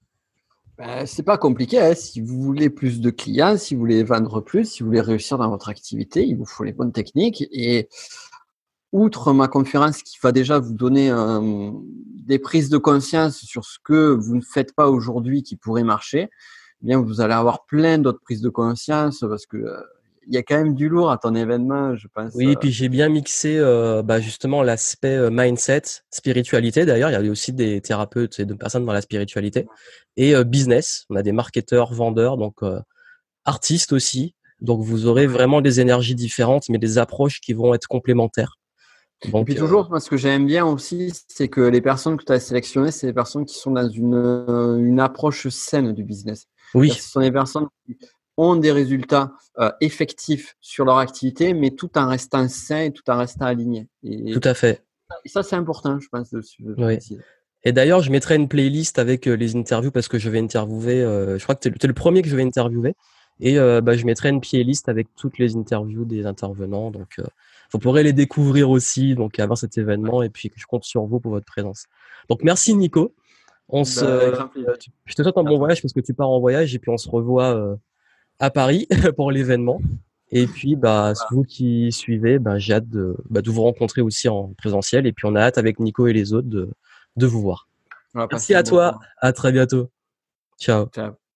Ben, c'est pas compliqué. Hein. Si vous voulez plus de clients, si vous voulez vendre plus, si vous voulez réussir dans votre activité, il vous faut les bonnes techniques. Et outre ma conférence qui va déjà vous donner euh, des prises de conscience sur ce que vous ne faites pas aujourd'hui qui pourrait marcher, eh bien vous allez avoir plein d'autres prises de conscience parce que euh, il y a quand même du lourd à ton événement, je pense.
Oui, et puis j'ai bien mixé euh, bah, justement l'aspect mindset, spiritualité. D'ailleurs, il y a aussi des thérapeutes et de personnes dans la spiritualité et business. On a des marketeurs, vendeurs, donc artistes aussi. Donc vous aurez vraiment des énergies différentes, mais des approches qui vont être complémentaires.
Donc, et puis toujours, moi, ce que j'aime bien aussi, c'est que les personnes que tu as sélectionnées, c'est des personnes qui sont dans une, euh, une approche saine du business.
Oui.
Ce sont des personnes qui ont des résultats euh, effectifs sur leur activité, mais tout en restant sain et tout en restant aligné. Et,
tout à fait.
Et ça, c'est important, je pense. De, de
oui. Et d'ailleurs, je mettrai une playlist avec euh, les interviews parce que je vais interviewer. Euh, je crois que tu es, es, le premier que je vais interviewer. Et euh, bah, je mettrai une playlist avec toutes les interviews des intervenants. Donc, vous pourrez les découvrir aussi donc avant cet événement et puis je compte sur vous pour votre présence. Donc merci Nico. On se, bah, je te souhaite un bon voyage parce que tu pars en voyage et puis on se revoit à Paris pour l'événement. Et puis bah vous qui suivez, bah, j'ai hâte de, bah, de vous rencontrer aussi en présentiel et puis on a hâte avec Nico et les autres de, de vous voir. Merci à toi, à très bientôt. Ciao. Ciao.